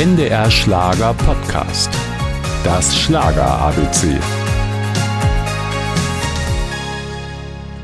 NDR Schlager Podcast. Das Schlager ABC.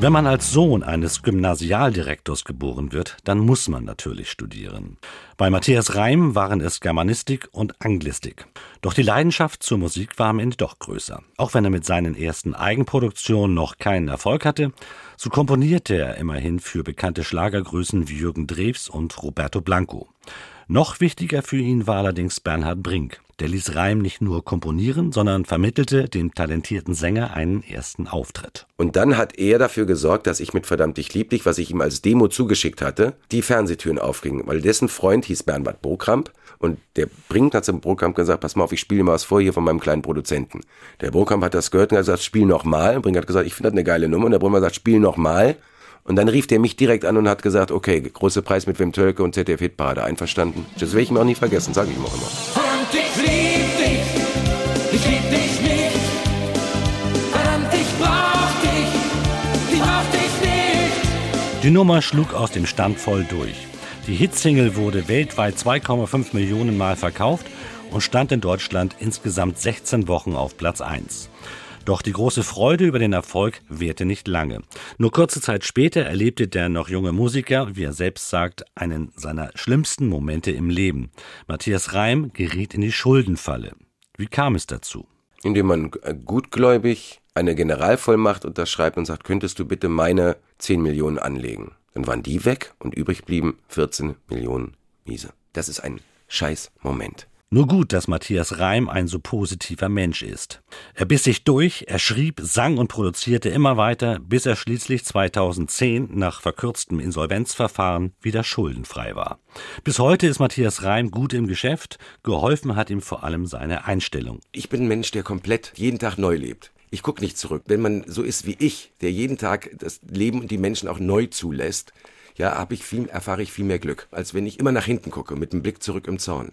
Wenn man als Sohn eines Gymnasialdirektors geboren wird, dann muss man natürlich studieren. Bei Matthias Reim waren es Germanistik und Anglistik. Doch die Leidenschaft zur Musik war am Ende doch größer. Auch wenn er mit seinen ersten Eigenproduktionen noch keinen Erfolg hatte, so komponierte er immerhin für bekannte Schlagergrößen wie Jürgen Drews und Roberto Blanco. Noch wichtiger für ihn war allerdings Bernhard Brink. Der ließ Reim nicht nur komponieren, sondern vermittelte dem talentierten Sänger einen ersten Auftritt. Und dann hat er dafür gesorgt, dass ich mit Verdammt dich lieb was ich ihm als Demo zugeschickt hatte, die Fernsehtüren aufgingen, weil dessen Freund hieß Bernhard Brokramp und der Brink hat zum Brokramp gesagt, pass mal auf, ich spiele mal was vor hier von meinem kleinen Produzenten. Der Brokramp hat das gehört und hat gesagt, spiel noch mal. Brink hat gesagt, ich finde das eine geile Nummer und der Brummer sagt, spiel noch mal. Und dann rief der mich direkt an und hat gesagt, okay, große Preis mit Wim Tölke und ZDF Hitparade, einverstanden. Das werde ich mir auch nie vergessen, sage ich ihm auch immer. Und ich lieb dich, ich lieb dich nicht. Verdammt, ich brauch dich, ich brauch dich nicht. Die Nummer schlug aus dem Stand voll durch. Die Hitsingle wurde weltweit 2,5 Millionen Mal verkauft und stand in Deutschland insgesamt 16 Wochen auf Platz 1. Doch die große Freude über den Erfolg währte nicht lange. Nur kurze Zeit später erlebte der noch junge Musiker, wie er selbst sagt, einen seiner schlimmsten Momente im Leben. Matthias Reim geriet in die Schuldenfalle. Wie kam es dazu? Indem man gutgläubig eine Generalvollmacht unterschreibt und sagt, könntest du bitte meine 10 Millionen anlegen. Dann waren die weg und übrig blieben 14 Millionen Miese. Das ist ein scheiß Moment. Nur gut, dass Matthias Reim ein so positiver Mensch ist. Er biss sich durch, er schrieb, sang und produzierte immer weiter, bis er schließlich 2010 nach verkürztem Insolvenzverfahren wieder schuldenfrei war. Bis heute ist Matthias Reim gut im Geschäft, geholfen hat ihm vor allem seine Einstellung. Ich bin ein Mensch, der komplett jeden Tag neu lebt. Ich gucke nicht zurück. Wenn man so ist wie ich, der jeden Tag das Leben und die Menschen auch neu zulässt, ja, habe ich viel, erfahre ich viel mehr Glück, als wenn ich immer nach hinten gucke, mit dem Blick zurück im Zorn.